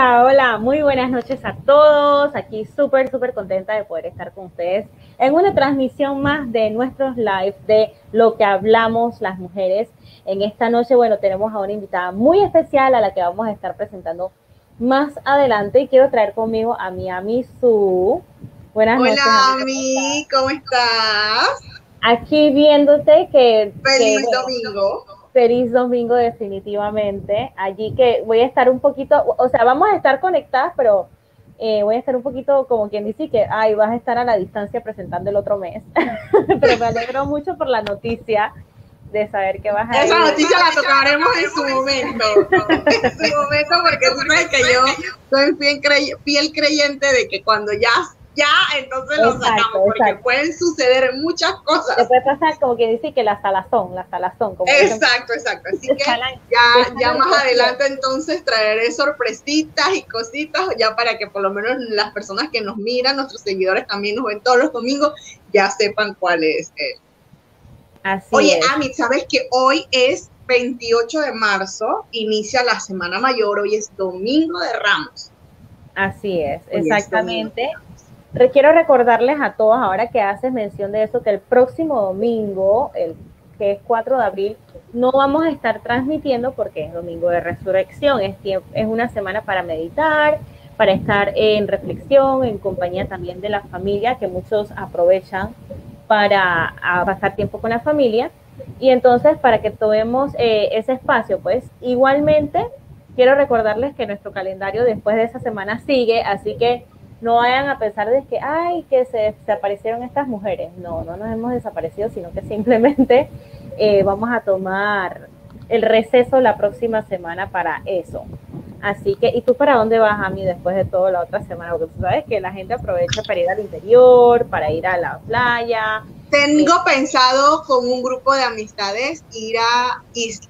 Hola, hola, muy buenas noches a todos. Aquí súper, súper contenta de poder estar con ustedes en una transmisión más de nuestros live de lo que hablamos las mujeres. En esta noche, bueno, tenemos a una invitada muy especial a la que vamos a estar presentando más adelante y quiero traer conmigo a mi Ami Su. Buenas noches. Hola, Ami, ¿cómo estás? Aquí viéndote que... Feliz domingo feliz domingo definitivamente. Allí que voy a estar un poquito, o sea, vamos a estar conectadas, pero eh, voy a estar un poquito como quien dice que, ay, vas a estar a la distancia presentando el otro mes. pero me alegro mucho por la noticia de saber que vas a Esa noticia la tocaremos en su momento. en su momento, porque tú sabes que yo soy fiel creyente de que cuando ya ya, entonces lo sacamos, porque pueden suceder muchas cosas. Se puede pasar como que dice que la salazón, la salazón. Como exacto, exacto. Así que ya, ya más adelante entonces traeré sorpresitas y cositas ya para que por lo menos las personas que nos miran, nuestros seguidores también nos ven todos los domingos, ya sepan cuál es. Así Oye, Ami, ¿sabes que hoy es 28 de marzo, inicia la Semana Mayor, hoy es Domingo de Ramos. Así es, exactamente. Quiero recordarles a todos, ahora que haces mención de eso, que el próximo domingo, el que es 4 de abril, no vamos a estar transmitiendo porque es domingo de resurrección, es, es una semana para meditar, para estar en reflexión, en compañía también de la familia, que muchos aprovechan para pasar tiempo con la familia. Y entonces, para que tomemos eh, ese espacio, pues igualmente quiero recordarles que nuestro calendario después de esa semana sigue, así que no vayan a pensar de que, ay, que se desaparecieron estas mujeres. No, no nos hemos desaparecido, sino que simplemente eh, vamos a tomar el receso la próxima semana para eso. Así que, ¿y tú para dónde vas, a mí después de toda la otra semana? Porque tú sabes que la gente aprovecha para ir al interior, para ir a la playa. Tengo pensado con un grupo de amistades ir a,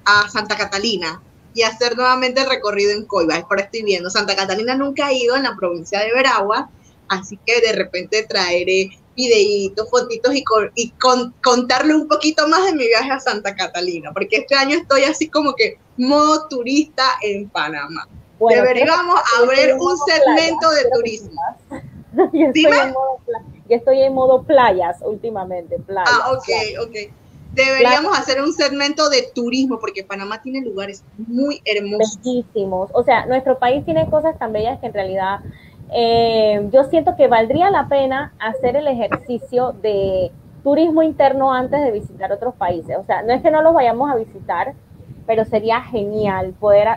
a Santa Catalina y hacer nuevamente el recorrido en Coiba. Por estoy viendo. Santa Catalina nunca ha ido en la provincia de Veragua, así que de repente traeré videitos, fotitos y, y contarle un poquito más de mi viaje a Santa Catalina, porque este año estoy así como que modo turista en Panamá. Deberíamos abrir un segmento de turismo. Yo estoy, en modo, yo estoy en modo playas últimamente. Playas, ah, ok, ok. Deberíamos hacer un segmento de turismo porque Panamá tiene lugares muy hermosos. Bellísimos. O sea, nuestro país tiene cosas tan bellas que en realidad eh, yo siento que valdría la pena hacer el ejercicio de turismo interno antes de visitar otros países. O sea, no es que no los vayamos a visitar, pero sería genial poder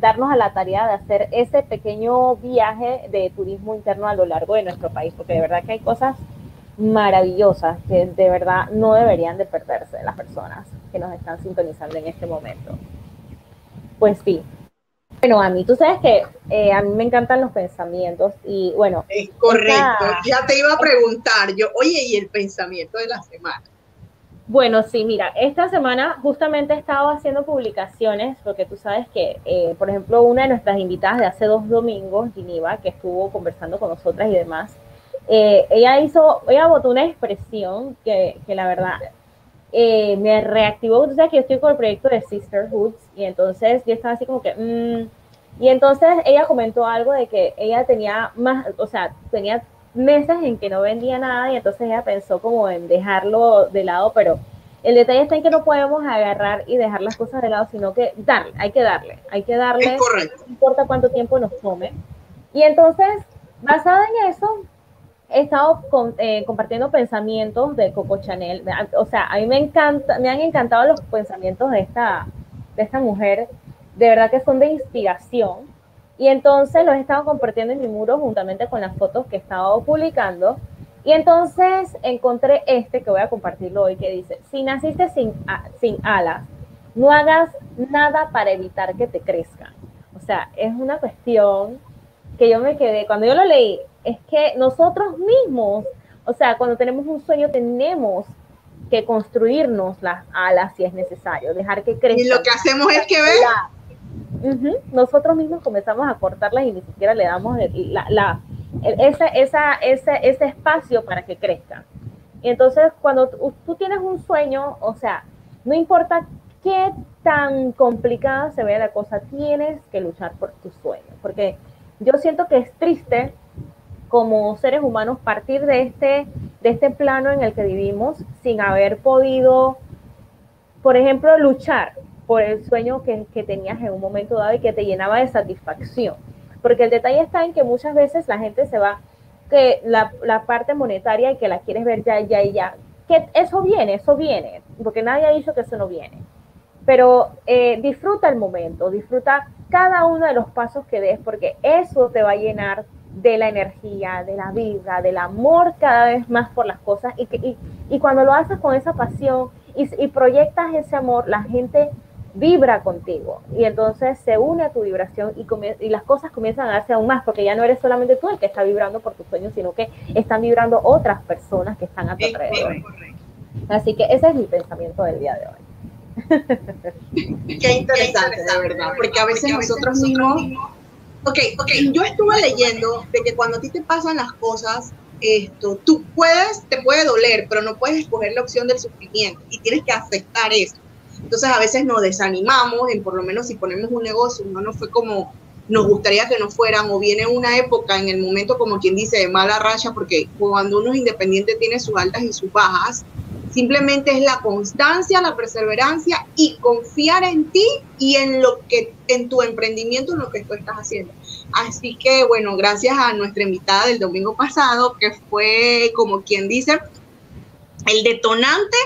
darnos a la tarea de hacer ese pequeño viaje de turismo interno a lo largo de nuestro país, porque de verdad que hay cosas maravillosas que de verdad no deberían de perderse las personas que nos están sintonizando en este momento. Pues sí. Bueno, a mí, tú sabes que eh, a mí me encantan los pensamientos y bueno. Es correcto, ya te iba a preguntar yo, oye, ¿y el pensamiento de la semana? Bueno, sí, mira, esta semana justamente he estado haciendo publicaciones porque tú sabes que, eh, por ejemplo, una de nuestras invitadas de hace dos domingos, Giniva, que estuvo conversando con nosotras y demás, eh, ella hizo, ella votó una expresión que, que la verdad eh, me reactivó. Tú sabes que yo estoy con el proyecto de Sisterhoods y entonces yo estaba así como que, mm, y entonces ella comentó algo de que ella tenía más, o sea, tenía meses en que no vendía nada y entonces ella pensó como en dejarlo de lado, pero el detalle está en que no podemos agarrar y dejar las cosas de lado, sino que darle, hay que darle, hay que darle, no importa cuánto tiempo nos tome. Y entonces, basada en eso, he estado eh, compartiendo pensamientos de Coco Chanel. O sea, a mí me encanta, me han encantado los pensamientos de esta, de esta mujer. De verdad que son de inspiración. Y entonces los he estado compartiendo en mi muro juntamente con las fotos que he estado publicando. Y entonces encontré este que voy a compartirlo hoy que dice, si naciste sin, sin alas, no hagas nada para evitar que te crezcan. O sea, es una cuestión que yo me quedé, cuando yo lo leí, es que nosotros mismos, o sea, cuando tenemos un sueño tenemos que construirnos las alas si es necesario, dejar que crezcan. Y lo que hacemos es que ver. Nosotros mismos comenzamos a cortarlas y ni siquiera le damos la, la, esa, esa, ese, ese espacio para que crezcan. Y entonces, cuando tú tienes un sueño, o sea, no importa qué tan complicada se vea la cosa, tienes que luchar por tu sueño, porque yo siento que es triste como seres humanos partir de este, de este plano en el que vivimos sin haber podido, por ejemplo, luchar por el sueño que, que tenías en un momento dado y que te llenaba de satisfacción. Porque el detalle está en que muchas veces la gente se va, que la, la parte monetaria y que la quieres ver ya, ya y ya, que eso viene, eso viene, porque nadie ha dicho que eso no viene. Pero eh, disfruta el momento, disfruta cada uno de los pasos que des, porque eso te va a llenar de la energía, de la vida, del amor cada vez más por las cosas. Y, que, y, cuando lo haces con esa pasión y, y, proyectas ese amor, la gente vibra contigo y entonces se une a tu vibración y, y las cosas comienzan a darse aún más porque ya no eres solamente tú el que está vibrando por tus sueños, sino que están vibrando otras personas que están a tu alrededor. Así que ese es mi pensamiento del día de hoy. Qué interesante, de verdad, porque a veces nosotros mismos... Ok, ok, yo estuve leyendo de que cuando a ti te pasan las cosas, esto, tú puedes, te puede doler, pero no puedes escoger la opción del sufrimiento y tienes que aceptar eso. Entonces a veces nos desanimamos en por lo menos si ponemos un negocio, no nos fue como nos gustaría que nos fueran o viene una época en el momento como quien dice de mala racha porque cuando uno es independiente tiene sus altas y sus bajas, simplemente es la constancia, la perseverancia y confiar en ti y en lo que en tu emprendimiento en lo que tú estás haciendo. Así que bueno, gracias a nuestra invitada del domingo pasado que fue como quien dice el detonante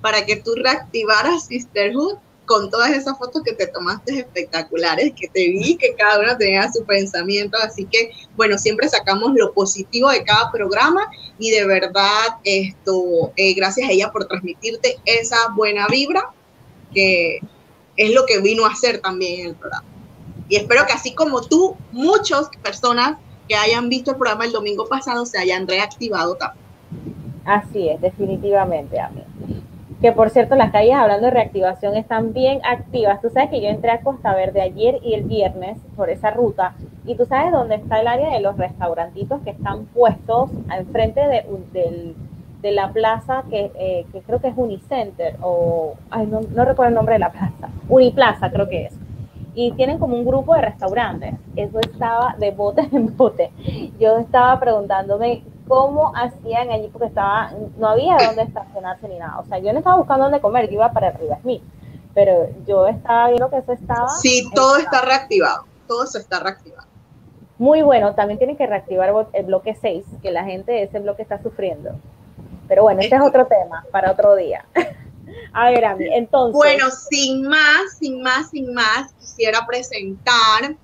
para que tú reactivaras Sisterhood con todas esas fotos que te tomaste espectaculares, que te vi, que cada uno tenía su pensamiento. Así que, bueno, siempre sacamos lo positivo de cada programa y de verdad, esto, eh, gracias a ella por transmitirte esa buena vibra, que es lo que vino a hacer también el programa. Y espero que así como tú, muchas personas que hayan visto el programa el domingo pasado se hayan reactivado también. Así es, definitivamente, amén que por cierto las calles hablando de reactivación están bien activas. Tú sabes que yo entré a Costa Verde ayer y el viernes por esa ruta y tú sabes dónde está el área de los restaurantitos que están puestos enfrente de, de, la plaza que, eh, que, creo que es Unicenter o ay, no, no recuerdo el nombre de la plaza, Uniplaza creo que es y tienen como un grupo de restaurantes. Eso estaba de bote en bote. Yo estaba preguntándome cómo hacían allí porque estaba, no había dónde estacionarse ni nada. O sea, yo no estaba buscando dónde comer, yo iba para arriba Smith, pero yo estaba viendo que eso estaba. Sí, todo está reactivado, todo se está reactivado. Muy bueno, también tienen que reactivar el bloque 6, que la gente de ese bloque está sufriendo. Pero bueno, ese es otro tema para otro día. A ver, a mí, entonces. Bueno, sin más, sin más, sin más, quisiera presentar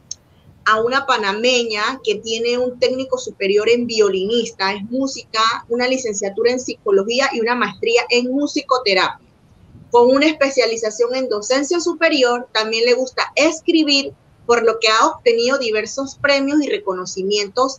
a una panameña que tiene un técnico superior en violinista, es música, una licenciatura en psicología y una maestría en musicoterapia. Con una especialización en docencia superior, también le gusta escribir, por lo que ha obtenido diversos premios y reconocimientos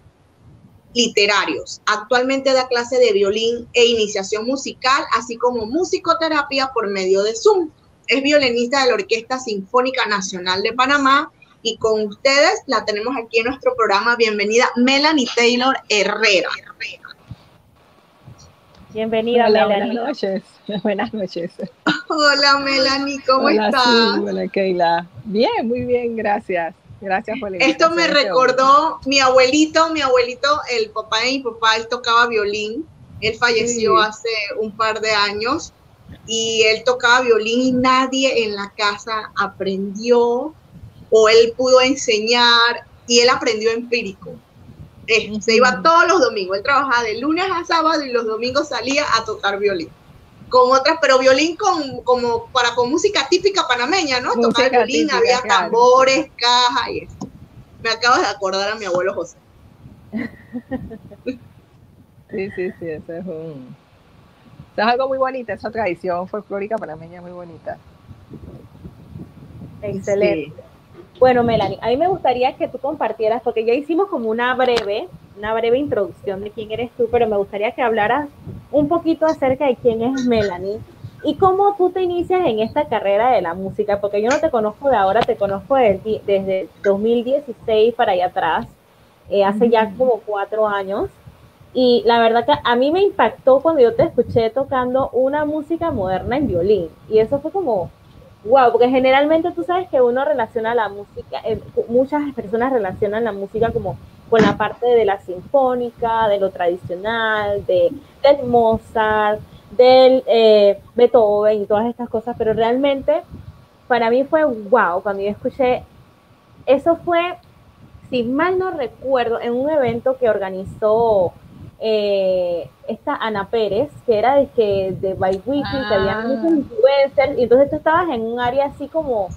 literarios. Actualmente da clase de violín e iniciación musical, así como musicoterapia por medio de Zoom. Es violinista de la Orquesta Sinfónica Nacional de Panamá y con ustedes la tenemos aquí en nuestro programa. Bienvenida Melanie Taylor Herrera. Bienvenida, Melanie. Buenas noches. Buenas noches. Hola, Melanie, ¿cómo estás? hola, Keila. Bien, muy bien, gracias. Gracias por la Esto me recordó mi abuelito, mi abuelito, el papá de mi papá, él tocaba violín. Él falleció hace un par de años y él tocaba violín y nadie en la casa aprendió o él pudo enseñar y él aprendió empírico. Eh, se iba todos los domingos, él trabajaba de lunes a sábado y los domingos salía a tocar violín. Con otras, pero violín con, como para con música típica panameña, ¿no? tocar violín, había tambores, cajas y eso. Me acabas de acordar a mi abuelo José. Sí, sí, sí, eso es un... Eso es algo muy bonito, esa tradición folclórica panameña muy bonita. Excelente. Bueno, Melanie, a mí me gustaría que tú compartieras, porque ya hicimos como una breve, una breve introducción de quién eres tú, pero me gustaría que hablaras un poquito acerca de quién es Melanie y cómo tú te inicias en esta carrera de la música, porque yo no te conozco de ahora, te conozco desde, desde 2016 para allá atrás, eh, hace ya como cuatro años. Y la verdad que a mí me impactó cuando yo te escuché tocando una música moderna en violín. Y eso fue como, wow, porque generalmente tú sabes que uno relaciona la música, eh, muchas personas relacionan la música como con la parte de la sinfónica, de lo tradicional, de, del Mozart, del eh, Beethoven y todas estas cosas, pero realmente para mí fue wow cuando yo escuché, eso fue, si mal no recuerdo, en un evento que organizó eh, esta Ana Pérez, que era de que de By Weekly, que había muchos ah. influencers, y entonces tú estabas en un área así como,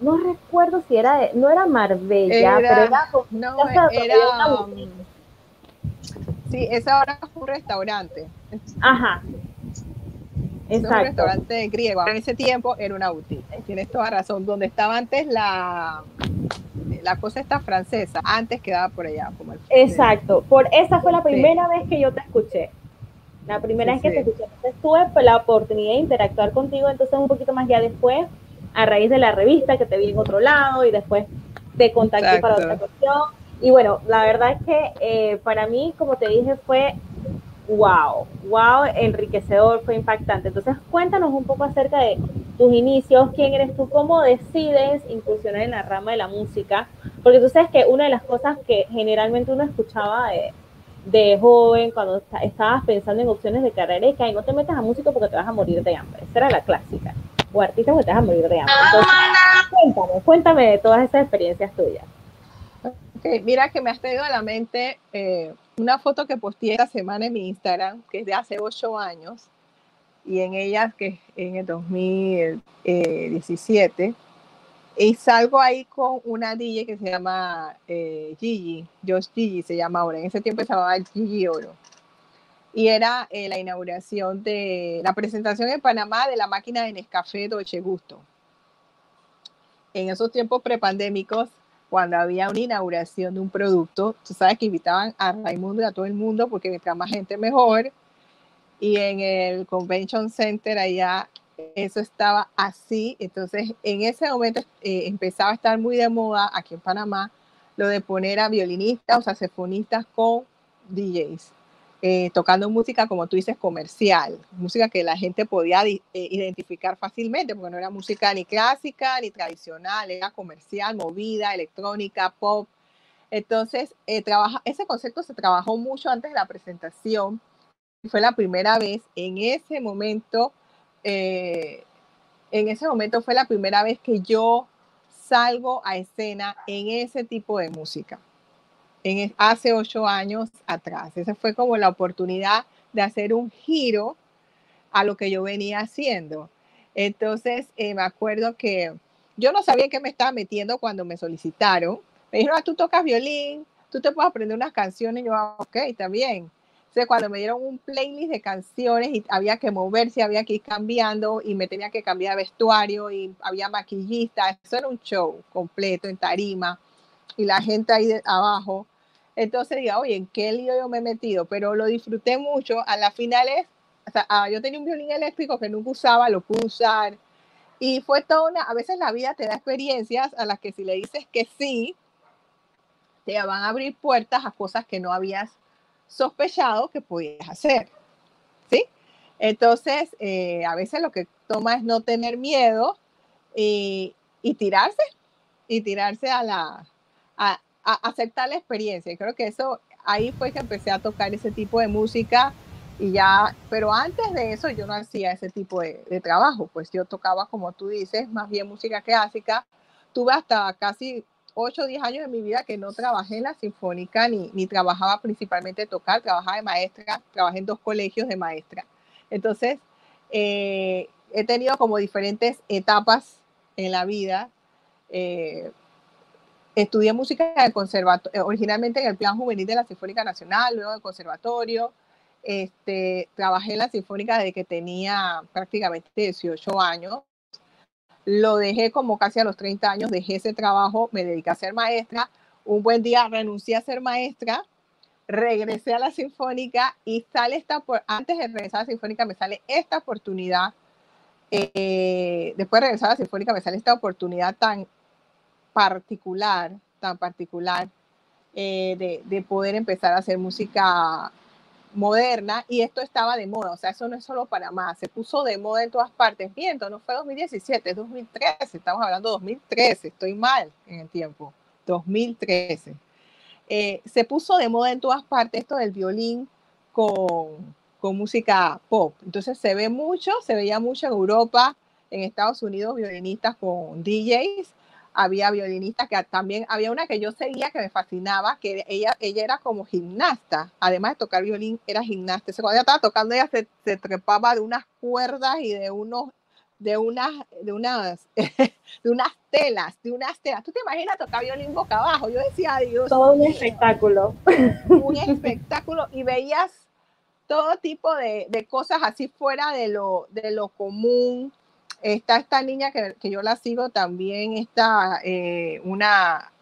no recuerdo si era, de, no era Marbella, pero era como no, era, Sí, esa ahora es un restaurante. Ajá. Es un restaurante griego. En ese tiempo era una boutique. Tienes toda razón. Donde estaba antes la, la cosa esta francesa, antes quedaba por allá. Como Exacto. Por esa fue la primera vez que yo te escuché. La primera vez que te escuché. Entonces tuve la oportunidad de interactuar contigo, entonces un poquito más ya después, a raíz de la revista que te vi en otro lado y después te contacté para otra cuestión. Y bueno, la verdad es que eh, para mí, como te dije, fue wow, wow, enriquecedor, fue impactante. Entonces, cuéntanos un poco acerca de tus inicios, quién eres tú, cómo decides incursionar en la rama de la música, porque tú sabes que una de las cosas que generalmente uno escuchaba de, joven, cuando estabas pensando en opciones de carrera, es que no te metas a música porque te vas a morir de hambre. Esa era la clásica. O artista porque te vas a morir de hambre. Entonces, cuéntame, cuéntame de todas esas experiencias tuyas. Mira que me has traído a la mente eh, una foto que posteé esta semana en mi Instagram, que es de hace ocho años, y en ella, que en el 2017, y salgo ahí con una DJ que se llama eh, Gigi, Josh Gigi se llama ahora, en ese tiempo se llamaba Gigi Oro. Y era eh, la inauguración de la presentación en Panamá de la máquina de Nescafé Dolce Gusto. En esos tiempos prepandémicos, cuando había una inauguración de un producto, tú sabes que invitaban a Raimundo y a todo el mundo porque mientras más gente mejor. Y en el Convention Center allá eso estaba así. Entonces en ese momento eh, empezaba a estar muy de moda aquí en Panamá lo de poner a violinistas o saxofonistas con DJs. Eh, tocando música, como tú dices, comercial, música que la gente podía eh, identificar fácilmente, porque no era música ni clásica ni tradicional, era comercial, movida, electrónica, pop. Entonces, eh, ese concepto se trabajó mucho antes de la presentación. Fue la primera vez, en ese momento, en ese momento fue la primera vez que yo salgo a escena en ese tipo de música en, hace ocho años atrás. Esa fue como la oportunidad de hacer un giro a lo que yo venía haciendo. Entonces, eh, me acuerdo que yo no sabía qué me estaba metiendo cuando me solicitaron. Me dijeron, ah, tú tocas violín, tú te puedes aprender unas canciones. Y yo, ah, ok, está bien. Entonces, cuando me dieron un playlist de canciones y había que moverse, había que ir cambiando y me tenía que cambiar de vestuario y había maquillista, eso era un show completo en tarima y la gente ahí abajo entonces diga, oye, ¿en qué lío yo me he metido? Pero lo disfruté mucho. A las finales, o sea, ah, yo tenía un violín eléctrico que nunca usaba, lo pude usar. Y fue toda una, a veces la vida te da experiencias a las que si le dices que sí, te van a abrir puertas a cosas que no habías sospechado que podías hacer. ¿Sí? Entonces, eh, a veces lo que toma es no tener miedo y, y tirarse, y tirarse a la, a, aceptar la experiencia. Y creo que eso, ahí fue que empecé a tocar ese tipo de música y ya, pero antes de eso yo no hacía ese tipo de, trabajo, pues yo tocaba, como tú dices, más bien música clásica. Tuve hasta casi 8 o 10 años de mi vida que no trabajé en la sinfónica ni, ni trabajaba principalmente tocar, trabajaba de maestra, trabajé en dos colegios de maestra. Entonces, eh, he tenido como diferentes etapas en la vida. Eh, Estudié música en el conservatorio, eh, originalmente en el plan juvenil de la Sinfónica Nacional, luego en el conservatorio. Este, trabajé en la Sinfónica desde que tenía prácticamente 18 años. Lo dejé como casi a los 30 años, dejé ese trabajo, me dediqué a ser maestra. Un buen día renuncié a ser maestra, regresé a la Sinfónica y sale esta, antes de regresar a la Sinfónica me sale esta oportunidad. Eh, después de regresar a la Sinfónica me sale esta oportunidad tan particular, tan particular, eh, de, poder empezar a hacer música moderna y esto estaba de moda, o sea, eso no es solo para más, se puso de moda en todas partes. Miento, no fue 2017, es 2013, estamos hablando de 2013, estoy mal en el tiempo, 2013. Eh, se puso de moda en todas partes esto del violín con, con música pop. Entonces se ve mucho, se veía mucho en Europa, en Estados Unidos, violinistas con DJs había violinistas que también había una que yo seguía que me fascinaba, que ella, ella era como gimnasta, además de tocar violín, era gimnasta. cuando ella estaba tocando, ella se, se, trepaba de unas cuerdas y de unos de unas de unas de unas telas, de unas telas. ¿Tú te imaginas tocar violín boca abajo? Yo decía, Dios. Todo un espectáculo. Un espectáculo y veías todo tipo de, de cosas así fuera de lo, de lo común Está esta niña que, que yo la sigo también, está eh, una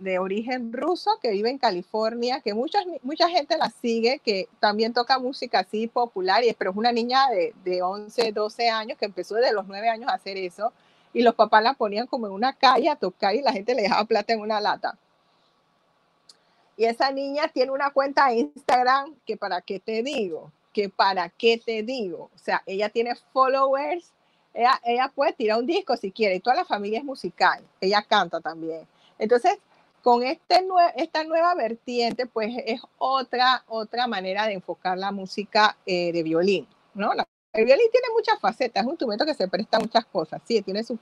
de, origen ruso que vive en California, que mucha, mucha gente la sigue, que también toca música así popular, y, pero es una niña de, de 11, 12 años que empezó desde los 9 años a hacer eso, y los papás la ponían como en una calle a tocar y la gente le dejaba plata en una lata. Y esa niña tiene una cuenta de Instagram que para qué te digo, que para qué te digo. O sea, ella tiene followers ella, puede tirar un disco si quiere, y toda la familia es musical, ella canta también. Entonces, con este esta nueva vertiente, pues es otra, otra manera de enfocar la música eh, de violín, ¿no? el violín tiene muchas facetas, es un instrumento que se presta a muchas cosas, sí, tiene su,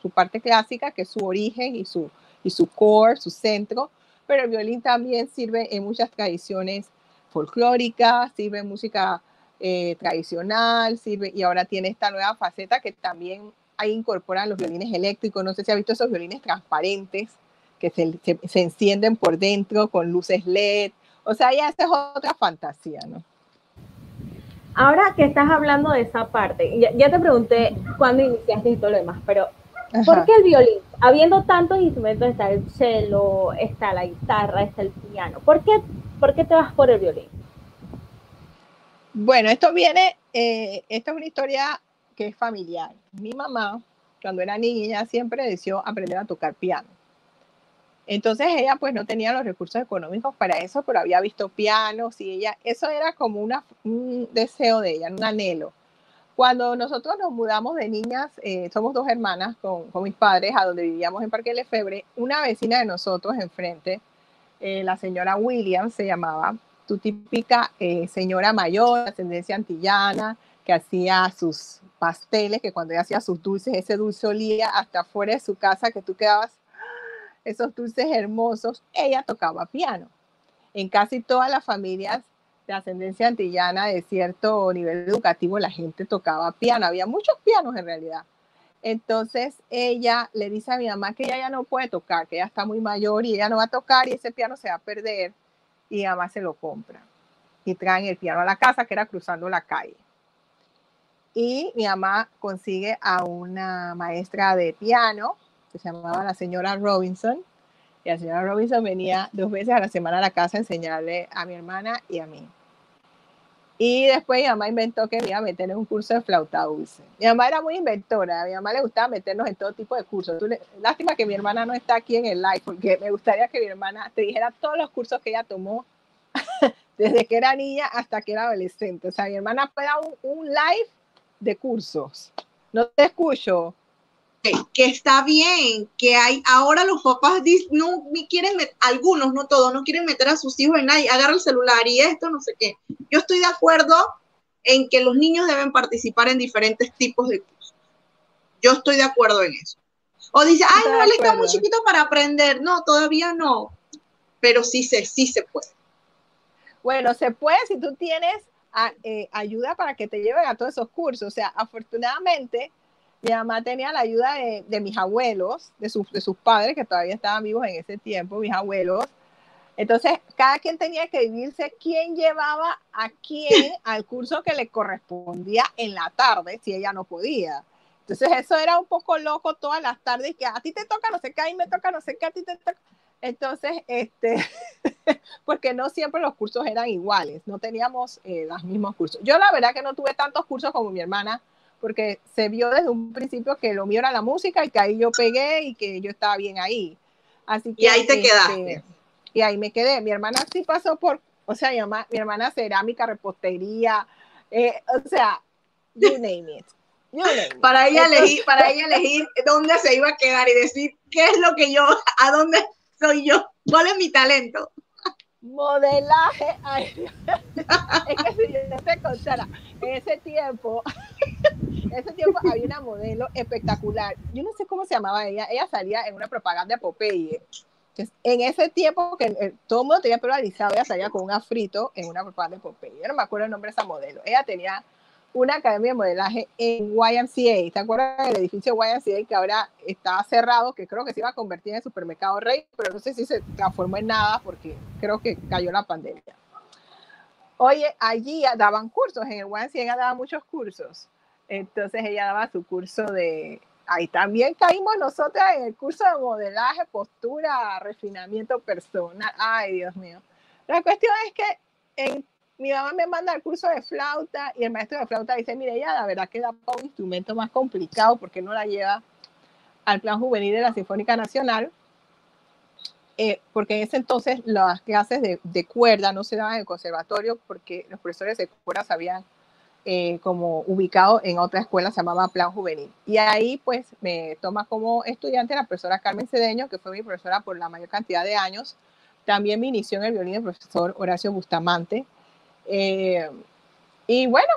su, parte clásica, que es su origen y su, y su core, su centro, pero el violín también sirve en muchas tradiciones folclóricas, sirve en música eh, tradicional, sirve, y ahora tiene esta nueva faceta que también ahí incorporan los violines eléctricos. No sé si ha visto esos violines transparentes que se, se, encienden por dentro con luces LED. O sea, ya esa es otra fantasía, ¿no? Ahora que estás hablando de esa parte, ya, te pregunté cuándo iniciaste y todo lo demás, pero ¿por qué el violín? Habiendo tantos instrumentos, está el cello, está la guitarra, está el piano, ¿por qué, por qué te vas por el violín? Bueno, esto viene, eh, esta es una historia que es familiar. Mi mamá, cuando era niña, siempre deseó aprender a tocar piano. Entonces ella pues no tenía los recursos económicos para eso, pero había visto pianos y ella, eso era como un deseo de ella, un anhelo. Cuando nosotros nos mudamos de niñas, eh, somos dos hermanas con, con, mis padres a donde vivíamos en Parque Lefebre, una vecina de nosotros enfrente, eh, la señora Williams se llamaba, tu típica eh, señora mayor, ascendencia antillana, que hacía sus pasteles, que cuando ella hacía sus dulces, ese dulce olía hasta fuera de su casa, que tú quedabas, esos dulces hermosos, ella tocaba piano. En casi todas las familias de ascendencia antillana de cierto nivel educativo, la gente tocaba piano, había muchos pianos en realidad. Entonces ella le dice a mi mamá que ella ya no puede tocar, que ella está muy mayor y ella no va a tocar y ese piano se va a perder y mamá se lo compra. Y traen el piano a la casa, que era cruzando la calle. Y mi mamá consigue a una maestra de piano, que se llamaba la señora Robinson. Y la señora Robinson venía dos veces a la semana a la casa a enseñarle a mi hermana y a mí. Y después mi mamá inventó que me iba a meter en un curso de flauta dulce. Mi mamá era muy inventora, a mi mamá le gustaba meternos en todo tipo de cursos. lástima que mi hermana no está aquí en el live, porque me gustaría que mi hermana te dijera todos los cursos que ella tomó desde que era niña hasta que era adolescente. O sea, mi hermana fue a un, live de cursos. No te escucho que está bien, que hay, ahora los papás no quieren, algunos, no todos, no quieren meter a sus hijos en nadie, agarra el celular y esto, no sé qué. Yo estoy de acuerdo en que los niños deben participar en diferentes tipos de cursos. Yo estoy de acuerdo en eso. O dice, ay, no, él está muy chiquito para aprender. No, todavía no. Pero sí se, sí se puede. Bueno, se puede si tú tienes eh, ayuda para que te lleven a todos esos cursos. O sea, afortunadamente, mi mamá tenía la ayuda de, mis abuelos, de sus, de sus padres, que todavía estaban vivos en ese tiempo, mis abuelos. Entonces, cada quien tenía que vivirse quién llevaba a quién al curso que le correspondía en la tarde, si ella no podía. Entonces, eso era un poco loco todas las tardes, que a ti te toca no sé qué, a mí me toca no sé qué, a ti te toca. Entonces, este, porque no siempre los cursos eran iguales, no teníamos eh, los mismos cursos. Yo la verdad que no tuve tantos cursos como mi hermana, porque se vio desde un principio que lo mío era la música y que ahí yo pegué y que yo estaba bien ahí. Así que, y ahí te este, quedaste. Y ahí me quedé. Mi hermana sí pasó por, O sea, mi, mamá, mi hermana cerámica, repostería, eh, o sea, you name it. You name it. Para ella, elegir, para ella elegir dónde se iba a quedar y decir qué es lo que yo, a dónde soy yo, cuál es mi talento. Modelaje. Ay, es que si yo te contara, ese tiempo, ese tiempo había una modelo espectacular. Yo no sé cómo se llamaba ella. Ella salía en una propaganda de Popeye. Entonces, en ese tiempo que eh, todo el mundo tenía pelo alisado, ella salía con un afrito en una propaganda de Popeye. Yo no me acuerdo el nombre de esa modelo. Ella tenía una academia de modelaje en YMCA. ¿Te acuerdas del edificio YMCA que ahora estaba cerrado, que creo que se iba a convertir en el supermercado Rey, pero no sé si se transformó en nada porque creo que cayó la pandemia. Oye, allí daban cursos, en el YMCA ella daba muchos cursos. Entonces ella daba su curso de... Ahí también caímos nosotras en el curso de modelaje, postura, refinamiento personal. Ay, Dios mío. La cuestión es que mi mamá me manda al curso de flauta y el maestro de flauta dice, mire, ya la verdad que da un instrumento más complicado porque no la lleva al plan juvenil de la Sinfónica Nacional, eh, porque en ese entonces las clases de, cuerda no se daban en el conservatorio porque los profesores de cuerda se habían eh, como ubicado en otra escuela, se llamaba Plan Juvenil. Y ahí pues me toma como estudiante la profesora Carmen Cedeño, que fue mi profesora por la mayor cantidad de años. También me inició en el violín el profesor Horacio Bustamante, eh, y bueno,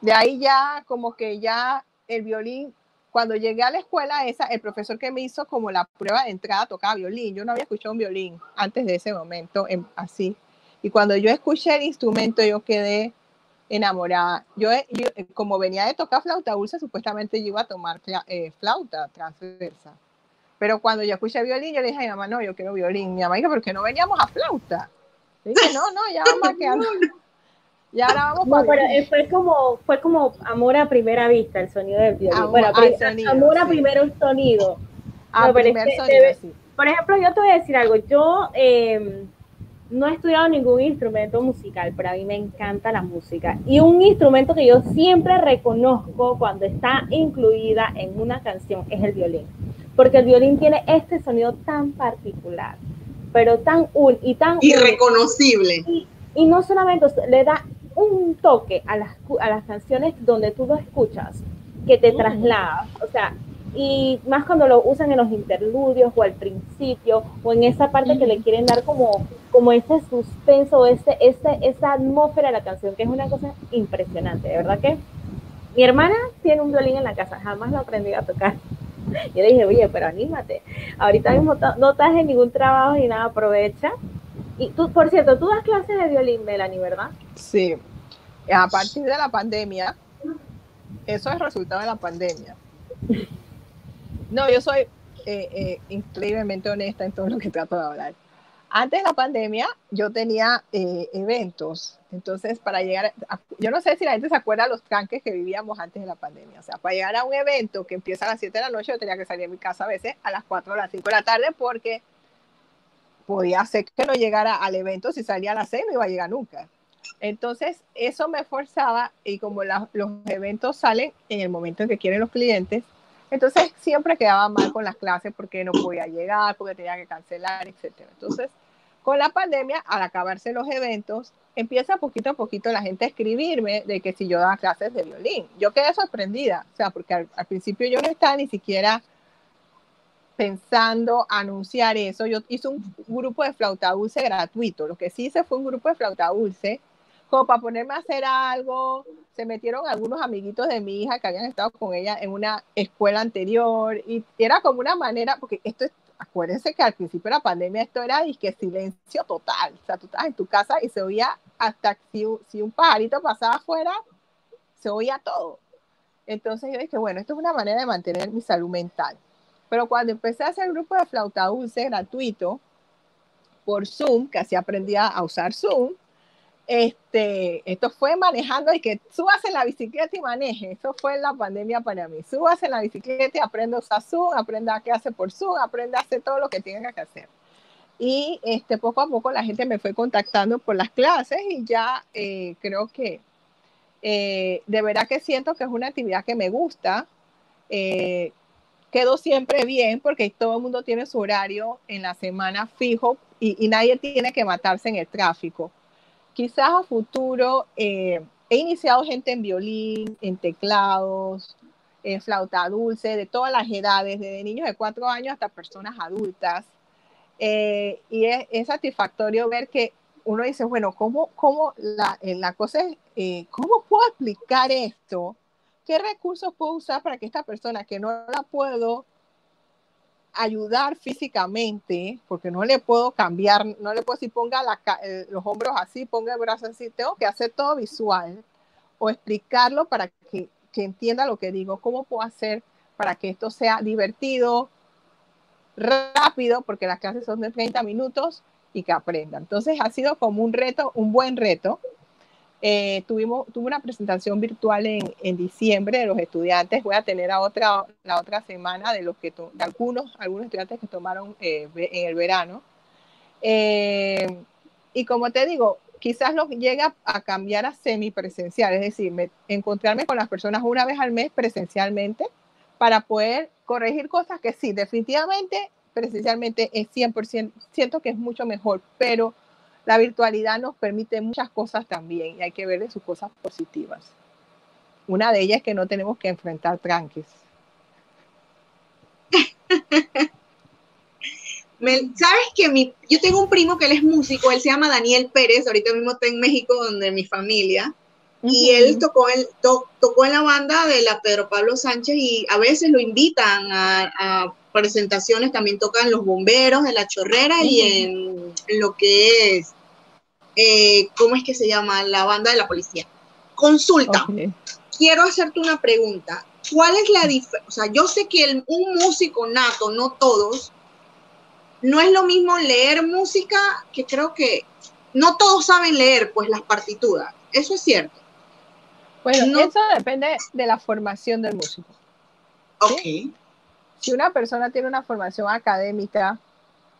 de ahí ya como que ya el violín, cuando llegué a la escuela esa, el profesor que me hizo como la prueba de entrada tocaba violín. Yo no había escuchado un violín antes de ese momento, en, así. Y cuando yo escuché el instrumento, yo quedé enamorada. Yo, como venía de tocar flauta dulce, supuestamente yo iba a tomar eh, flauta transversa. Pero cuando yo escuché violín, yo le dije a mi mamá, no, yo quiero violín. Mi mamá dijo, ¿por qué no veníamos a flauta? Le dije, no, no, ya vamos a quedar. Y ahora vamos no, pero eh, fue como, fue como amor a primera vista el sonido del violín. bueno, amor a primer sonido. A primer sonido, Por ejemplo, yo te voy a decir algo. Yo eh, no he estudiado ningún instrumento musical, pero a mí me encanta la música. Y un instrumento que yo siempre reconozco cuando está incluida en una canción es el violín. Porque el violín tiene este sonido tan particular, pero tan un y tan irreconocible. Y, y no solamente le da un toque a las, a las canciones donde tú lo escuchas, que te traslada, o sea, y más cuando lo usan en los interludios o al principio o en esa parte que le quieren dar como, como ese suspenso, ese, ese, esa atmósfera de la canción, que es una cosa impresionante, de verdad que mi hermana tiene un violín en la casa, jamás lo aprendí a tocar. Yo le dije, oye, pero anímate. Ahorita mismo no estás en ningún trabajo y nada, aprovecha y tú, por cierto, tú das clases de violín, Melanie, ¿verdad? Sí. A partir de la pandemia, eso es resultado de la pandemia. No, yo soy eh, eh, increíblemente honesta en todo lo que trato de hablar. Antes de la pandemia, yo tenía eh, eventos. Entonces, para llegar, a, yo no sé si la gente se acuerda de los tranques que vivíamos antes de la pandemia. O sea, para llegar a un evento que empieza a las 7 de la noche, yo tenía que salir de mi casa a veces a las 4 o las 5 de la tarde porque podía ser que no llegara al evento, si salía a las seis no iba a llegar nunca. Entonces, eso me forzaba y como los eventos salen en el momento en que quieren los clientes, entonces siempre quedaba mal con las clases porque no podía llegar, porque tenía que cancelar, etc. Entonces, con la pandemia, al acabarse los eventos, empieza poquito a poquito la gente a escribirme de que si yo daba clases de violín. Yo quedé sorprendida, o sea, porque al, al principio yo no estaba ni siquiera pensando anunciar eso. Yo hice un grupo de flauta dulce gratuito. Lo que sí hice fue un grupo de flauta dulce, como para ponerme a hacer algo. Se metieron algunos amiguitos de mi hija que habían estado con ella en una escuela anterior y era como una manera, porque esto es, acuérdense que al principio de la pandemia esto era que silencio total. O sea, tú estabas en tu casa y se oía hasta si, un pajarito pasaba afuera, se oía todo. Entonces yo dije, bueno, esto es una manera de mantener mi salud mental. Pero cuando empecé a hacer grupo de flauta dulce gratuito por Zoom, que así aprendía a usar Zoom, este, esto fue manejando y que subas en la bicicleta y maneje. Eso fue la pandemia para mí. Subas en la bicicleta y aprenda a usar Zoom, aprenda qué hace por Zoom, aprenda a hacer todo lo que tenga que hacer. Y este, poco a poco la gente me fue contactando por las clases y ya eh, creo que eh, de verdad que siento que es una actividad que me gusta. Eh, quedó siempre bien porque todo el mundo tiene su horario en la semana fijo y, nadie tiene que matarse en el tráfico. Quizás a futuro eh, he iniciado gente en violín, en teclados, en flauta dulce, de todas las edades, desde niños de cuatro años hasta personas adultas. Eh, y es, satisfactorio ver que uno dice, bueno, ¿cómo, cómo la, eh, la cosa es, ¿cómo puedo aplicar esto? ¿Qué recursos puedo usar para que esta persona que no la puedo ayudar físicamente, porque no le puedo cambiar, no le puedo decir ponga los hombros así, ponga el brazo así, tengo que hacer todo visual o explicarlo para que, que entienda lo que digo, cómo puedo hacer para que esto sea divertido, rápido, porque las clases son de 30 minutos y que aprendan. Entonces ha sido como un reto, un buen reto. Eh, tuvimos, tuve una presentación virtual en, en, diciembre de los estudiantes. Voy a tener a otra, la otra semana de, los que de algunos, algunos estudiantes que tomaron eh, en el verano. Eh, y como te digo, quizás nos llega a cambiar a semipresencial, es decir, encontrarme con las personas una vez al mes presencialmente para poder corregir cosas que sí, definitivamente, presencialmente es 100%, siento que es mucho mejor, pero la virtualidad nos permite muchas cosas también y hay que verle sus cosas positivas. Una de ellas es que no tenemos que enfrentar tranques. Sabes que mi, yo tengo un primo que él es músico, él se llama Daniel Pérez, ahorita mismo está en México, donde mi familia, y él tocó, en la banda de la Pedro Pablo Sánchez y a veces lo invitan a, presentaciones, también tocan los bomberos de la chorrera y en, lo que es, eh, ¿cómo es que se llama? La banda de la policía. Consulta. Quiero hacerte una pregunta. ¿Cuál es la diferencia? O sea, yo sé que un músico nato, no todos, no es lo mismo leer música que creo que no todos saben leer pues las partituras. Eso es cierto. Bueno, eso depende de la formación del músico. Ok. Si una persona tiene una formación académica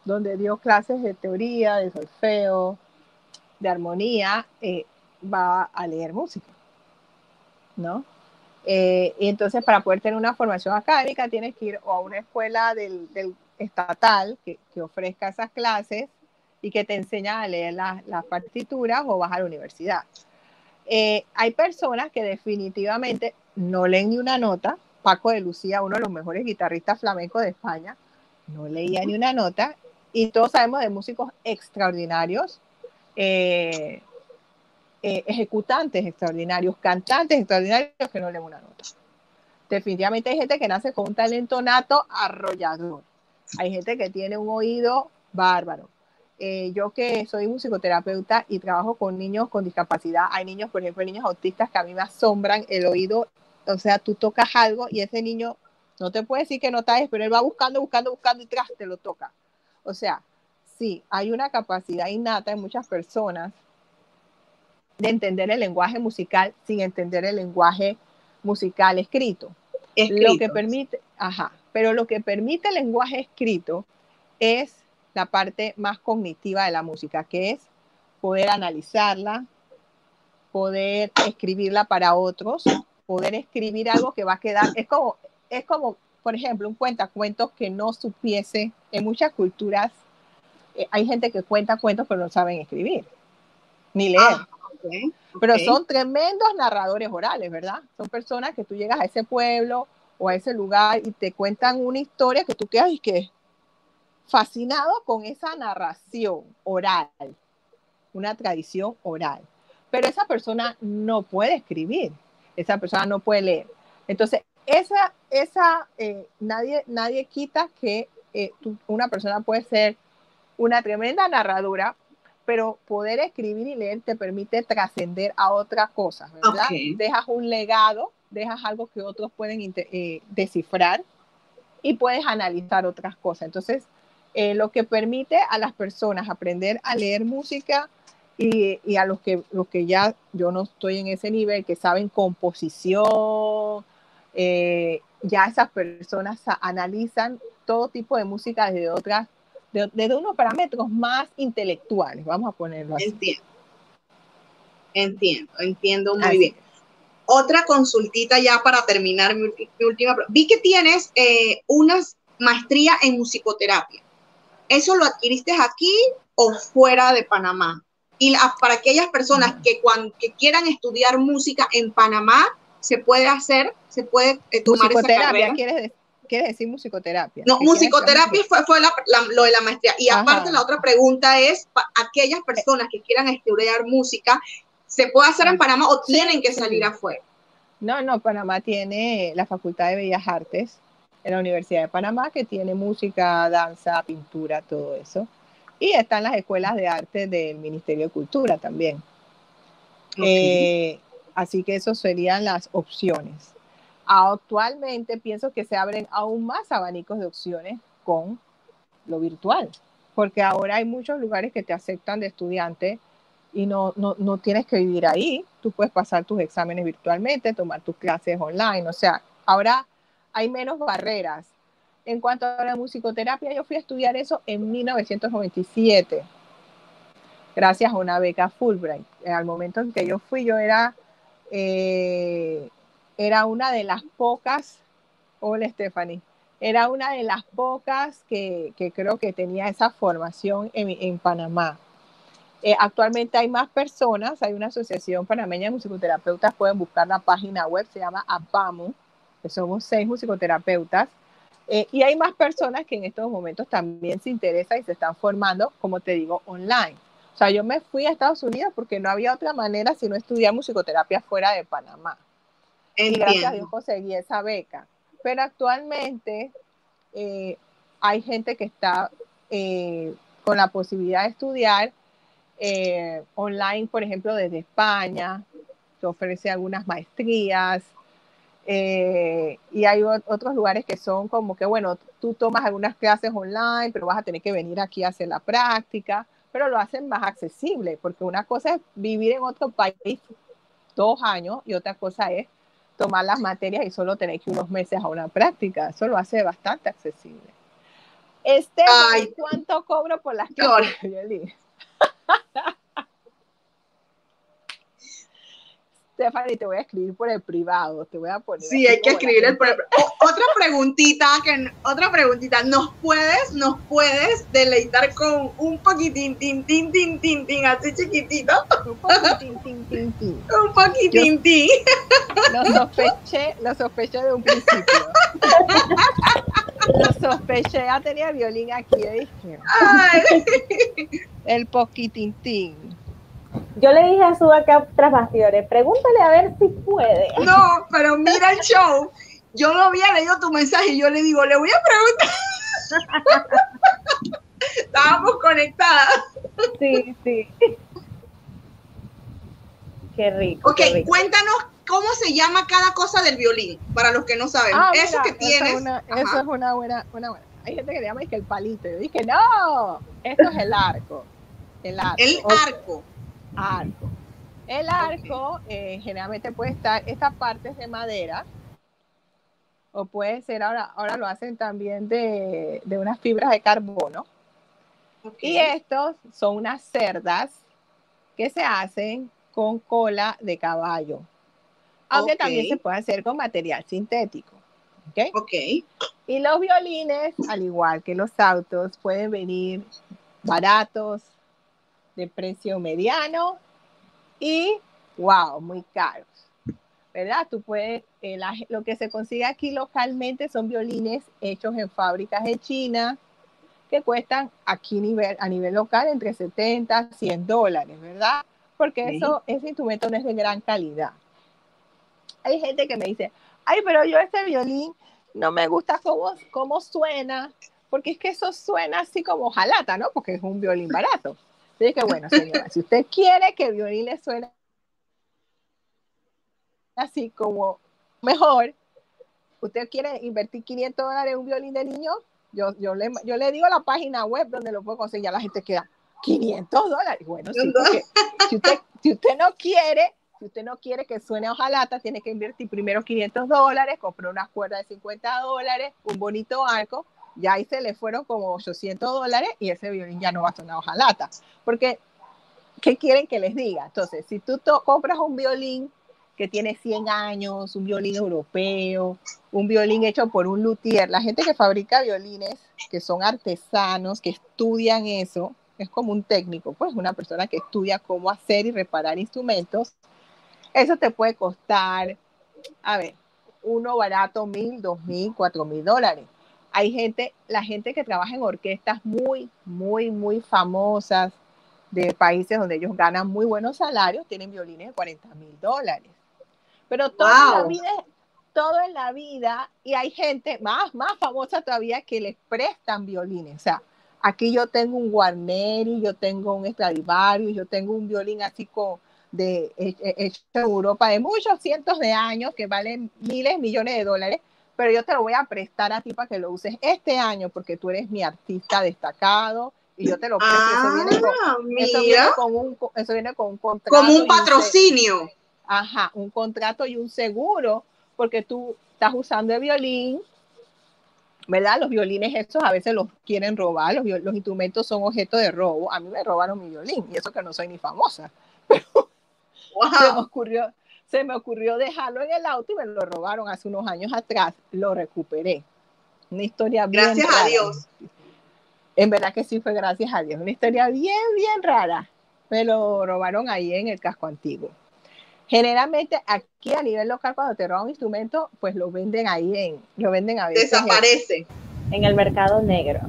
donde dio clases de teoría, de solfeo, de armonía, eh, va a leer música, ¿no? Eh, y entonces para poder tener una formación académica tienes que ir a una escuela del, estatal que, ofrezca esas clases y que te enseña a leer las partituras o vas a la universidad. Eh, hay personas que definitivamente no leen ni una nota. Paco de Lucía, uno de los mejores guitarristas flamencos de España, no leía ni una nota. Y todos sabemos de músicos extraordinarios, eh, eh, ejecutantes extraordinarios, cantantes extraordinarios que no leen una nota. Definitivamente hay gente que nace con un talento nato arrollador. Hay gente que tiene un oído bárbaro. Eh, yo que soy musicoterapeuta y trabajo con niños con discapacidad, hay niños, por ejemplo, niños autistas que a mí me asombran el oído, o sea, tú tocas algo y ese niño no te puede decir que no está, pero él va buscando, buscando, buscando y tras te lo toca. O sea, sí, hay una capacidad innata en muchas personas de entender el lenguaje musical sin entender el lenguaje musical escrito. escrito. Lo que permite, ajá, pero lo que permite el lenguaje escrito es la parte más cognitiva de la música, que es poder analizarla, poder escribirla para otros, poder escribir algo que va a quedar, es como, es como, por ejemplo, un cuentacuentos que no supiese, en muchas culturas eh, hay gente que cuenta cuentos pero no saben escribir, ni leer. Ah, pero son tremendos narradores orales, ¿verdad? Son personas que tú llegas a ese pueblo o a ese lugar y te cuentan una historia que tú quedas y que, fascinado con esa narración oral, una tradición oral. Pero esa persona no puede escribir, esa persona no puede leer. Entonces, esa, esa eh, nadie, nadie quita que eh, una persona puede ser una tremenda narradora, pero poder escribir y leer te permite trascender a otras cosas, ¿verdad? Dejas un legado, dejas algo que otros pueden eh, descifrar y puedes analizar otras cosas. Entonces, lo que permite a las personas aprender a leer música y, a los que, los que ya yo no estoy en ese nivel, que saben composición, eh, ya esas personas analizan todo tipo de música desde otras, desde unos parámetros más intelectuales, vamos a ponerlo así. Entiendo. Entiendo, entiendo muy bien. Otra consultita ya para terminar mi, última. Vi que tienes eh, una maestría en musicoterapia. ¿Eso lo adquiriste aquí o fuera de Panamá? Y para aquellas personas que, cuando, que quieran estudiar música en Panamá, se puede hacer, se puede eh, tomar esa carrera. ¿quieres, ¿Quieres decir musicoterapia? No, musicoterapia fue, fue lo de la maestría. Y aparte la otra pregunta es, aquellas personas que quieran estudiar música, ¿se puede hacer en Panamá o tienen que salir afuera? No, no, Panamá tiene la Facultad de Bellas Artes en la Universidad de Panamá que tiene música, danza, pintura, todo eso. Y están las escuelas de arte del Ministerio de Cultura también. Eh, así que esas serían las opciones. Actualmente pienso que se abren aún más abanicos de opciones con lo virtual, porque ahora hay muchos lugares que te aceptan de estudiante y no, no, no tienes que vivir ahí. Tú puedes pasar tus exámenes virtualmente, tomar tus clases online. O sea, ahora hay menos barreras. En cuanto a la musicoterapia, yo fui a estudiar eso en 1997, gracias a una beca Fulbright. Al momento en que yo fui, yo era eh, era una de las pocas, hola Stephanie, era una de las pocas que, creo que tenía esa formación en, Panamá. Eh, actualmente hay más personas, hay una asociación panameña de musicoterapeutas, pueden buscar la página web, se llama APAMU, que somos seis musicoterapeutas, eh, y hay más personas que en estos momentos también se interesan y se están formando, como te digo, online. O sea, yo me fui a Estados Unidos porque no había otra manera si no estudiar musicoterapia fuera de Panamá. Y gracias a Dios conseguí esa beca. Pero actualmente eh, hay gente que está eh, con la posibilidad de estudiar eh, online, por ejemplo, desde España, que ofrece algunas maestrías. Y hay otros lugares que son como que, bueno, tú tomas algunas clases online, pero vas a tener que venir aquí a hacer la práctica, pero lo hacen más accesible, porque una cosa es vivir en otro país dos años y otra cosa es tomar las materias y solo tener que unos meses a una práctica. Eso lo hace bastante accesible. Este, ¿cuánto cobro por las clases Stephanie, te voy a escribir por el privado, te voy a poner. Sí, hay que escribir el, por otra preguntita, que otra preguntita, ¿nos puedes, nos puedes deleitar con un poquitín, tin, tin, tin, tin, tin, así chiquitito? Un poquitín, tin, tin, tin. un poquitín, tin. Lo sospeché, lo sospeché de un principio. lo sospeché, ya tenía violín aquí, ¿viste? El poquitín, tin. Yo le dije a su acá tras bastidores, pregúntale a ver si puede. No, pero mira el show. Yo no había leído tu mensaje y yo le digo, le voy a preguntar. Estábamos conectadas. Sí, sí. Qué rico. Ok, cuéntanos cómo se llama cada cosa del violín, para los que no saben. Ah, eso que tienes. Eso es, una, eso es una, buena, una buena. Hay gente que le llama que el palito. Yo dije, no, esto es el arco. El arco. El arco arco. El arco eh, generalmente puede estar, estas partes de madera, o puede ser, ahora, ahora lo hacen también de, unas fibras de carbono. Y estos son unas cerdas que se hacen con cola de caballo. Aunque también se puede hacer con material sintético. ¿okay? ok. Y los violines, al igual que los autos, pueden venir baratos, de precio mediano y, wow, muy caros. ¿Verdad? Tú puedes, eh, lo que se consigue aquí localmente son violines hechos en fábricas de China que cuestan aquí nivel, a nivel local entre 70 y 100 dólares, ¿verdad? Porque eso, ese instrumento no es de gran calidad. Hay gente que me dice, ay, pero yo este violín no me gusta cómo, cómo suena, porque es que eso suena así como jalata, ¿no? Porque es un violín barato. Así que bueno, señora, si usted quiere que el violín le suene así como mejor, usted quiere invertir 500 dólares en un violín de niño, yo, yo, le, yo le digo la página web donde lo puedo conseguir, ya la gente queda 500 dólares. Bueno, sí, si usted, si usted no quiere, si usted no quiere que suene a hojalata, tiene que invertir primero 500 dólares, comprar unas cuerdas de 50 dólares, un bonito arco, ya ahí se le fueron como 800 dólares y ese violín ya no va a sonar hojalata. Porque, ¿qué quieren que les diga? Entonces, si tú compras un violín que tiene 100 años, un violín europeo, un violín hecho por un luthier, la gente que fabrica violines, que son artesanos, que estudian eso, es como un técnico, pues una persona que estudia cómo hacer y reparar instrumentos. Eso te puede costar, a ver, uno barato, mil, dos mil, cuatro mil dólares. Hay gente, la gente que trabaja en orquestas muy, muy, muy famosas de países donde ellos ganan muy buenos salarios, tienen violines de 40 mil dólares. Pero todo en la vida todo en la vida y hay gente más, más famosa todavía que les prestan violines. O sea, aquí yo tengo un Guarneri, yo tengo un Stradivarius, yo tengo un violín así con, de, hecho en Europa de muchos cientos de años que valen miles, millones de dólares, pero yo te lo voy a prestar a ti para que lo uses este año porque tú eres mi artista destacado y yo te lo presto. eso, viene con, ah, eso, viene con, un, eso viene con un contrato. Como un patrocinio. ajá, un contrato y un seguro porque tú estás usando el violín, ¿verdad? Los violines estos a veces los quieren robar, los, los instrumentos son objeto de robo. A mí me robaron mi violín y eso que no soy ni famosa. Pero se, me ocurrió, se me ocurrió dejarlo en el auto y me lo robaron hace unos años atrás. Lo recuperé. Una historia bien Gracias a Dios. En verdad que sí fue gracias a Dios. Una historia bien, bien rara. Me lo robaron ahí en el casco antiguo. Generalmente aquí a nivel local cuando te roban un instrumento, pues lo venden ahí en, lo venden a veces. Desaparece. En, el mercado negro.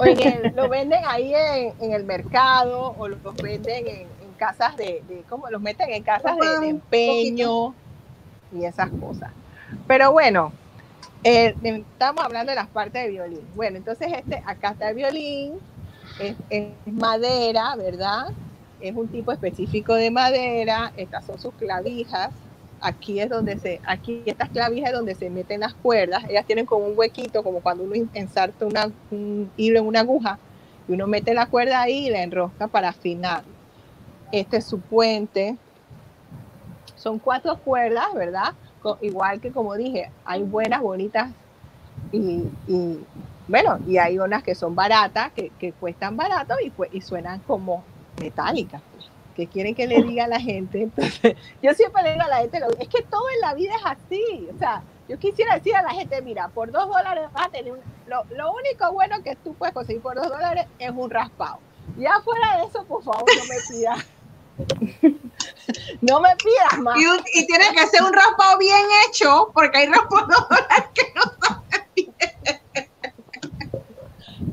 Oye, lo venden ahí en, el mercado o los venden en, casas de, de, ¿cómo? Los meten en casas de, empeño y esas cosas. Pero bueno, eh, estamos hablando de las partes de violín. Bueno, entonces este, acá está el violín, es, es madera, ¿verdad? es un tipo específico de madera, estas son sus clavijas, aquí es donde se, aquí estas clavijas es donde se meten las cuerdas, ellas tienen como un huequito, como cuando uno ensarta una, un hilo en una aguja, y uno mete la cuerda ahí y la enrosca para afinar. Este es su puente. Son cuatro cuerdas, ¿verdad? igual que como dije, hay buenas, bonitas y, bueno, y hay unas que son baratas, que, cuestan barato y, y suenan como metálica, que quieren que le diga a la gente. Entonces, yo siempre le digo a la gente, es que todo en la vida es así. O sea, yo quisiera decir a la gente, mira, por dos dólares vas a tener lo, lo, único bueno que tú puedes conseguir por dos dólares es un raspado. Ya fuera de eso, por favor, no me pidas. No me pidas más. Y, tiene que ser un raspado bien hecho, porque hay raspados que no saben bien.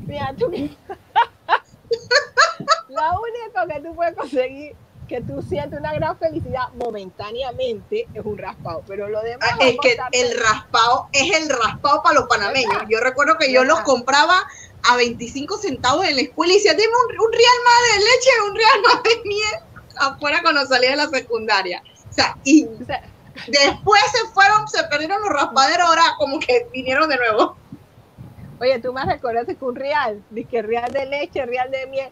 Mira, tú lo único que tú puedes conseguir que tú sientes una gran felicidad momentáneamente es un raspado, pero lo demás ah, es que el raspado es el raspado para los panameños. Yo recuerdo que yo los compraba a 25 centavos en la escuela y decía, dime un, real más de leche, un real más de miel, afuera cuando salía de la secundaria. O sea, y después se fueron, se perdieron los raspaderos, ahora como que vinieron de nuevo. Oye, tú me recuerdas que un real, que real de leche, real de miel,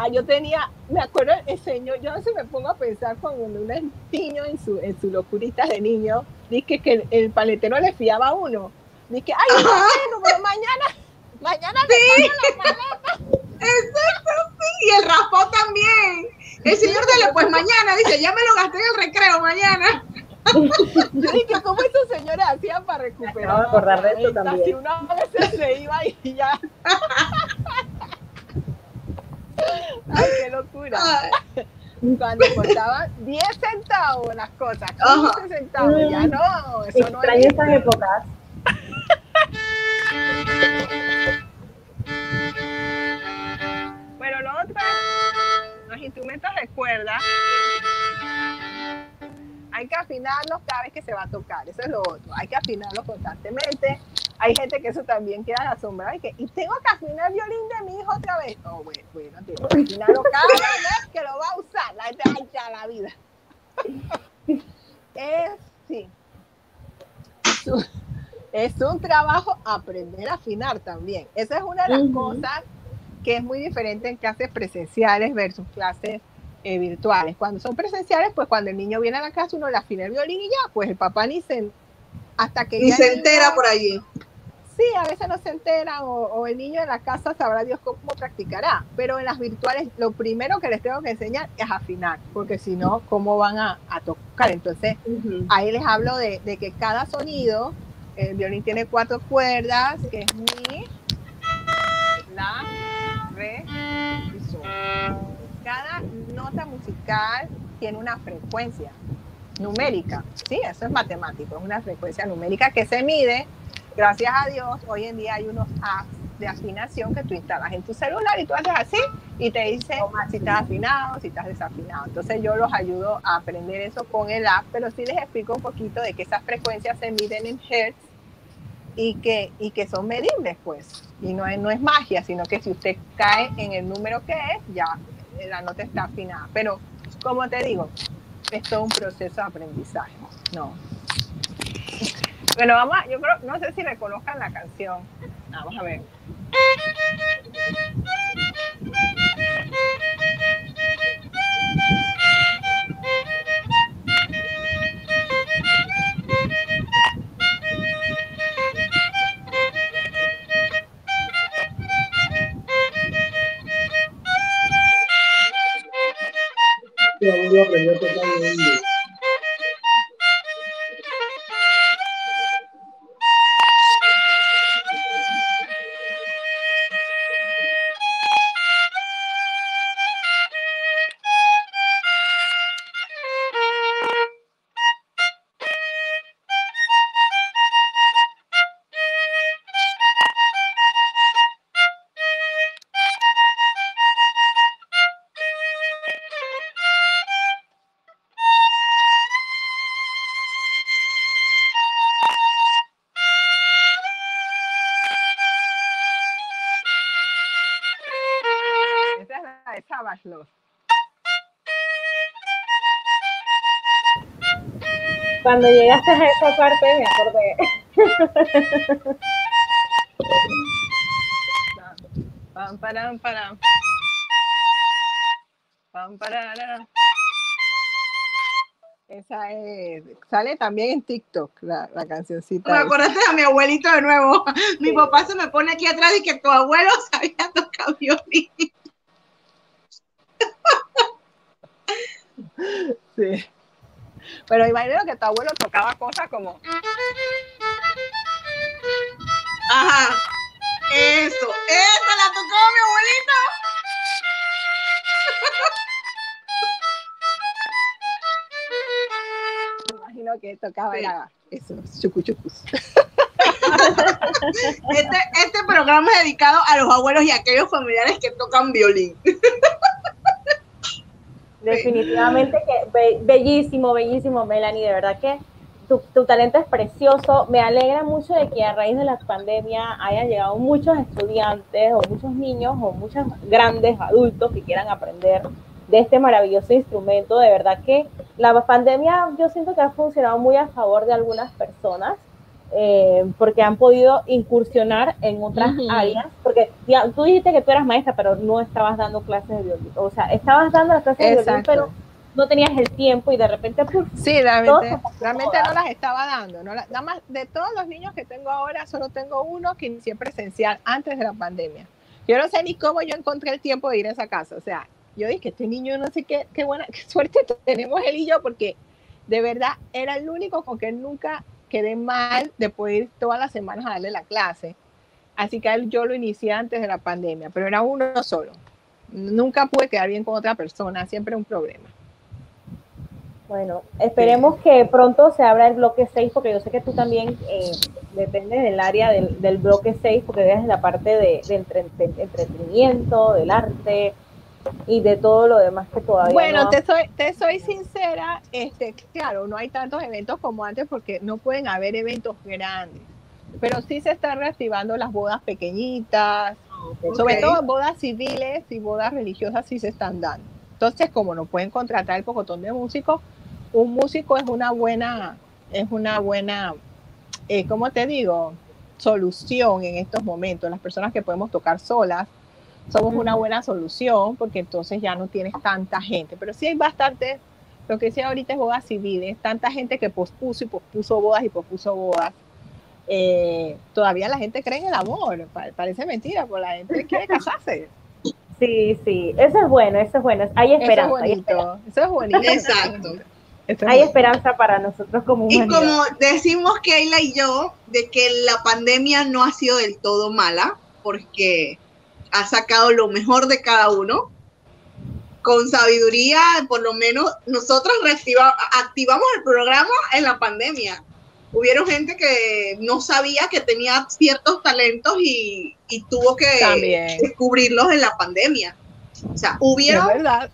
Ah, yo tenía, me acuerdo el señor, yo no sé me pongo a pensar cuando uno es niño en su, en su locurita de niño, dice que el, paletero le fiaba a uno. Dice, ay, bueno, pero mañana, mañana sí. la maleta. Exacto, sí, y el raspó también. El señor dele, pues mañana, dice, ya me lo gasté en el recreo mañana. Yo dije, ¿cómo esos señores hacían para recuperar? No, acordar de esto también. Si una vez se iba y ya. Ay, qué locura. Cuando costaban 10 centavos las cosas, 15 centavos, ya no, eso Extraño no es. esas épocas. bueno, lo otro, los instrumentos de cuerda, hay que afinarlos cada vez que se va a tocar, eso es lo otro, hay que afinarlos constantemente hay gente que eso también queda asombrada y que, y tengo que afinar el violín de mi hijo otra vez. Oh, bueno, bueno, tengo que afinarlo cada vez que lo va a usar. La gente ya la vida. Es, sí. Es un, trabajo aprender a afinar también. Esa es una de las cosas que es muy diferente en clases presenciales versus clases eh, virtuales. Cuando son presenciales, pues cuando el niño viene a la casa, uno le afina el violín y ya, pues el papá ni se hasta que ni se entera por allí sí, a veces no se entera o, el niño en la casa sabrá Dios cómo practicará, pero en las virtuales lo primero que les tengo que enseñar es afinar, porque si no, ¿cómo van a, tocar? Entonces, ahí les hablo de, que cada sonido, el violín tiene cuatro cuerdas, que es mi, la, cada nota musical tiene una frecuencia numérica. Sí, eso es matemático, es una frecuencia numérica que se mide. Gracias a Dios, hoy en día hay unos apps de afinación que tú instalas en tu celular y tú haces así y te dice si estás afinado, si estás desafinado. Entonces yo los ayudo a aprender eso con el app, pero sí les explico un poquito de que esas frecuencias se miden en hertz y que, y que son medibles, pues. Y no es, no es magia, sino que si usted cae en el número que es, ya la nota está afinada. Pero, como te digo, es todo un proceso de aprendizaje, ¿no? Bueno, vamos a, yo creo, no sé si reconozcan la canción. Vamos a ver. Yo aprendí a Cuando llegaste a esa parte me acordé. Pam, param, param. Pam, pararam. Esa es, sale también en TikTok la, la cancioncita. Me acordaste a mi abuelito de nuevo. Mi Sí. papá se me pone aquí atrás y que tu abuelo sabía tocar violín. Sí. Pero imagino que tu abuelo tocaba cosas como. Ajá. Eso, esa la tocó mi abuelito. Me imagino que tocaba Sí. eso, chucuchucus. Este, este programa es dedicado a los abuelos y a aquellos familiares que tocan violín. Definitivamente que be- bellísimo, bellísimo, Melanie, de verdad que tu, tu talento es precioso. Me alegra mucho de que a raíz de la pandemia hayan llegado muchos estudiantes o muchos niños o muchos grandes adultos que quieran aprender de este maravilloso instrumento. De verdad que la pandemia yo siento que ha funcionado muy a favor de algunas personas. Eh, porque han podido incursionar en otras Ujú. áreas, porque ya, tú dijiste que tú eras maestra, pero no estabas dando clases de violín, o sea, estabas dando las clases de violín, Exacto. pero no tenías el tiempo y de repente. Sí, realmente, realmente no las estaba dando. No la- nada más de todos los niños que tengo ahora, solo tengo uno que inicié presencial antes de la pandemia. Yo no sé ni cómo yo encontré el tiempo de ir a esa casa. O sea, yo dije, este niño no sé qué, qué buena, qué suerte tenemos él y yo, porque de verdad era el único con que nunca quedé mal de poder ir todas las semanas a darle la clase. Así que yo lo inicié antes de la pandemia, pero era uno solo. Nunca pude quedar bien con otra persona, siempre un problema. Bueno, esperemos que pronto se abra el bloque 6, porque yo sé que tú también eh, dependes del área del, del bloque 6, porque eres la parte de, de entretenimiento, del arte y de todo lo demás que todavía Bueno, no- te soy, te soy sincera, este, claro, no hay tantos eventos como antes porque no pueden haber eventos grandes, pero sí se están reactivando las bodas pequeñitas, sobre todo bodas civiles y bodas religiosas sí se están dando. Entonces, como no pueden contratar el pocotón de músicos, un músico es una buena, es una buena, eh, ¿cómo te digo? Solución en estos momentos. Las personas que podemos tocar solas somos una buena solución porque entonces ya no tienes tanta gente. Pero sí hay bastante, lo que sí ahorita es bodas civiles, tanta gente que pospuso y pospuso bodas y pospuso bodas. Eh, todavía la gente cree en el amor, pa- parece mentira, pero la gente quiere casarse. Sí, sí, eso es bueno, eso es bueno. Hay Eso es esperanza, hay, esperanza bonito, eso es bonito. Exacto. Eso es hay bonito. esperanza para nosotros como Y humanidad. como decimos Keila y yo, de que la pandemia no ha sido del todo mala, porque ha sacado lo mejor de cada uno. con sabiduría, por lo menos nosotros reactiva- activamos el programa en la pandemia. Hubieron gente que no sabía que tenía ciertos talentos y, y tuvo que También. descubrirlos en la pandemia. O sea, hubieron verdad.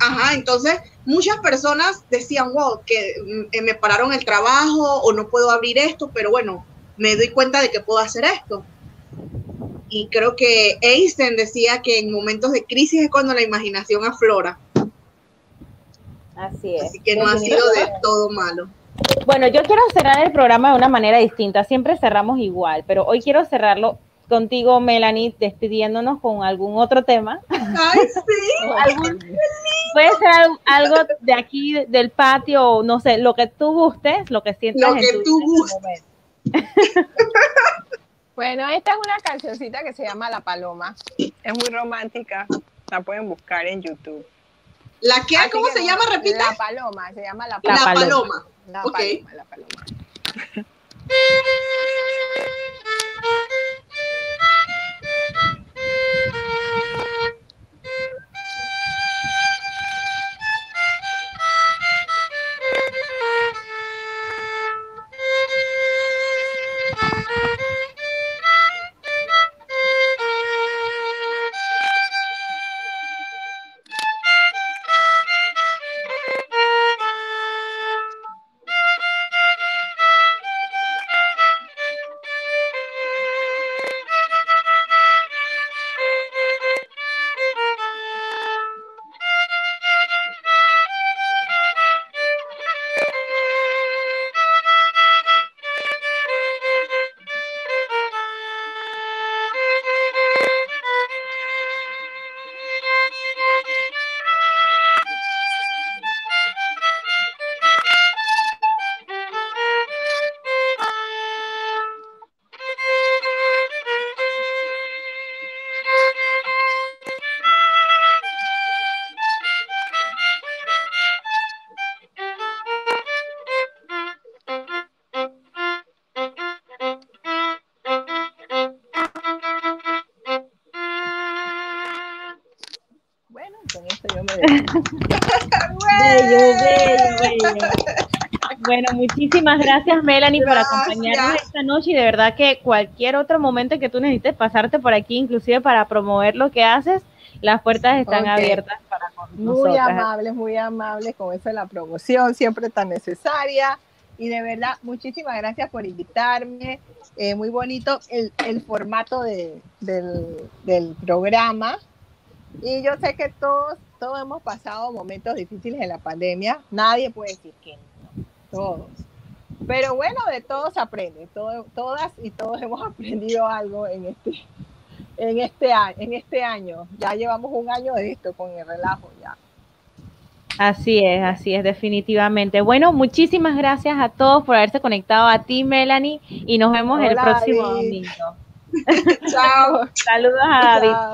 Ajá, entonces muchas personas decían, wow, que eh, me pararon el trabajo o no puedo abrir esto, pero bueno, me doy cuenta de que puedo hacer esto. Y creo que Einstein decía que en momentos de crisis es cuando la imaginación aflora, Así es. así que no ha sido de todo malo. Bueno, yo quiero cerrar el programa de una manera distinta. Siempre cerramos igual, pero hoy quiero cerrarlo contigo, Melanie, despidiéndonos con algún otro tema. Ay, sí. ¿Algún- Puede ser al- algo de aquí, de- del patio, no sé, lo que tú gustes, lo que sientas. Lo en que tu tú gustes. Bueno, esta es una cancioncita que se llama La Paloma. Es muy romántica. La pueden buscar en YouTube. ¿La qué? Así ¿Cómo que se no, llama? Repite. La Paloma. Se llama La La La Paloma. paloma. La. Paloma, la Paloma. Bello, bello, bello. Bueno, muchísimas gracias, Melanie, por Gracias. acompañarnos esta noche y de verdad que cualquier otro momento que tú necesites pasarte por aquí, inclusive para promover lo que haces, las puertas están Ok. abiertas para con Muy amables, muy amables con eso de la promoción, siempre tan necesaria. Y de verdad, muchísimas gracias por invitarme. Eh, muy bonito el, el formato de- del, del programa. Y yo sé que todos, todos hemos pasado momentos difíciles en la pandemia. Nadie puede decir que no. Todos. Pero bueno, de todos aprende. Todo- todas y todos hemos aprendido algo en este, en este año, en este año. Ya llevamos un año de esto con el relajo ya. Así es, así es, definitivamente. Bueno, muchísimas gracias a todos por haberse conectado a ti, Melanie, y nos vemos el próximo David. domingo. Chao. Saludos a David. Chao.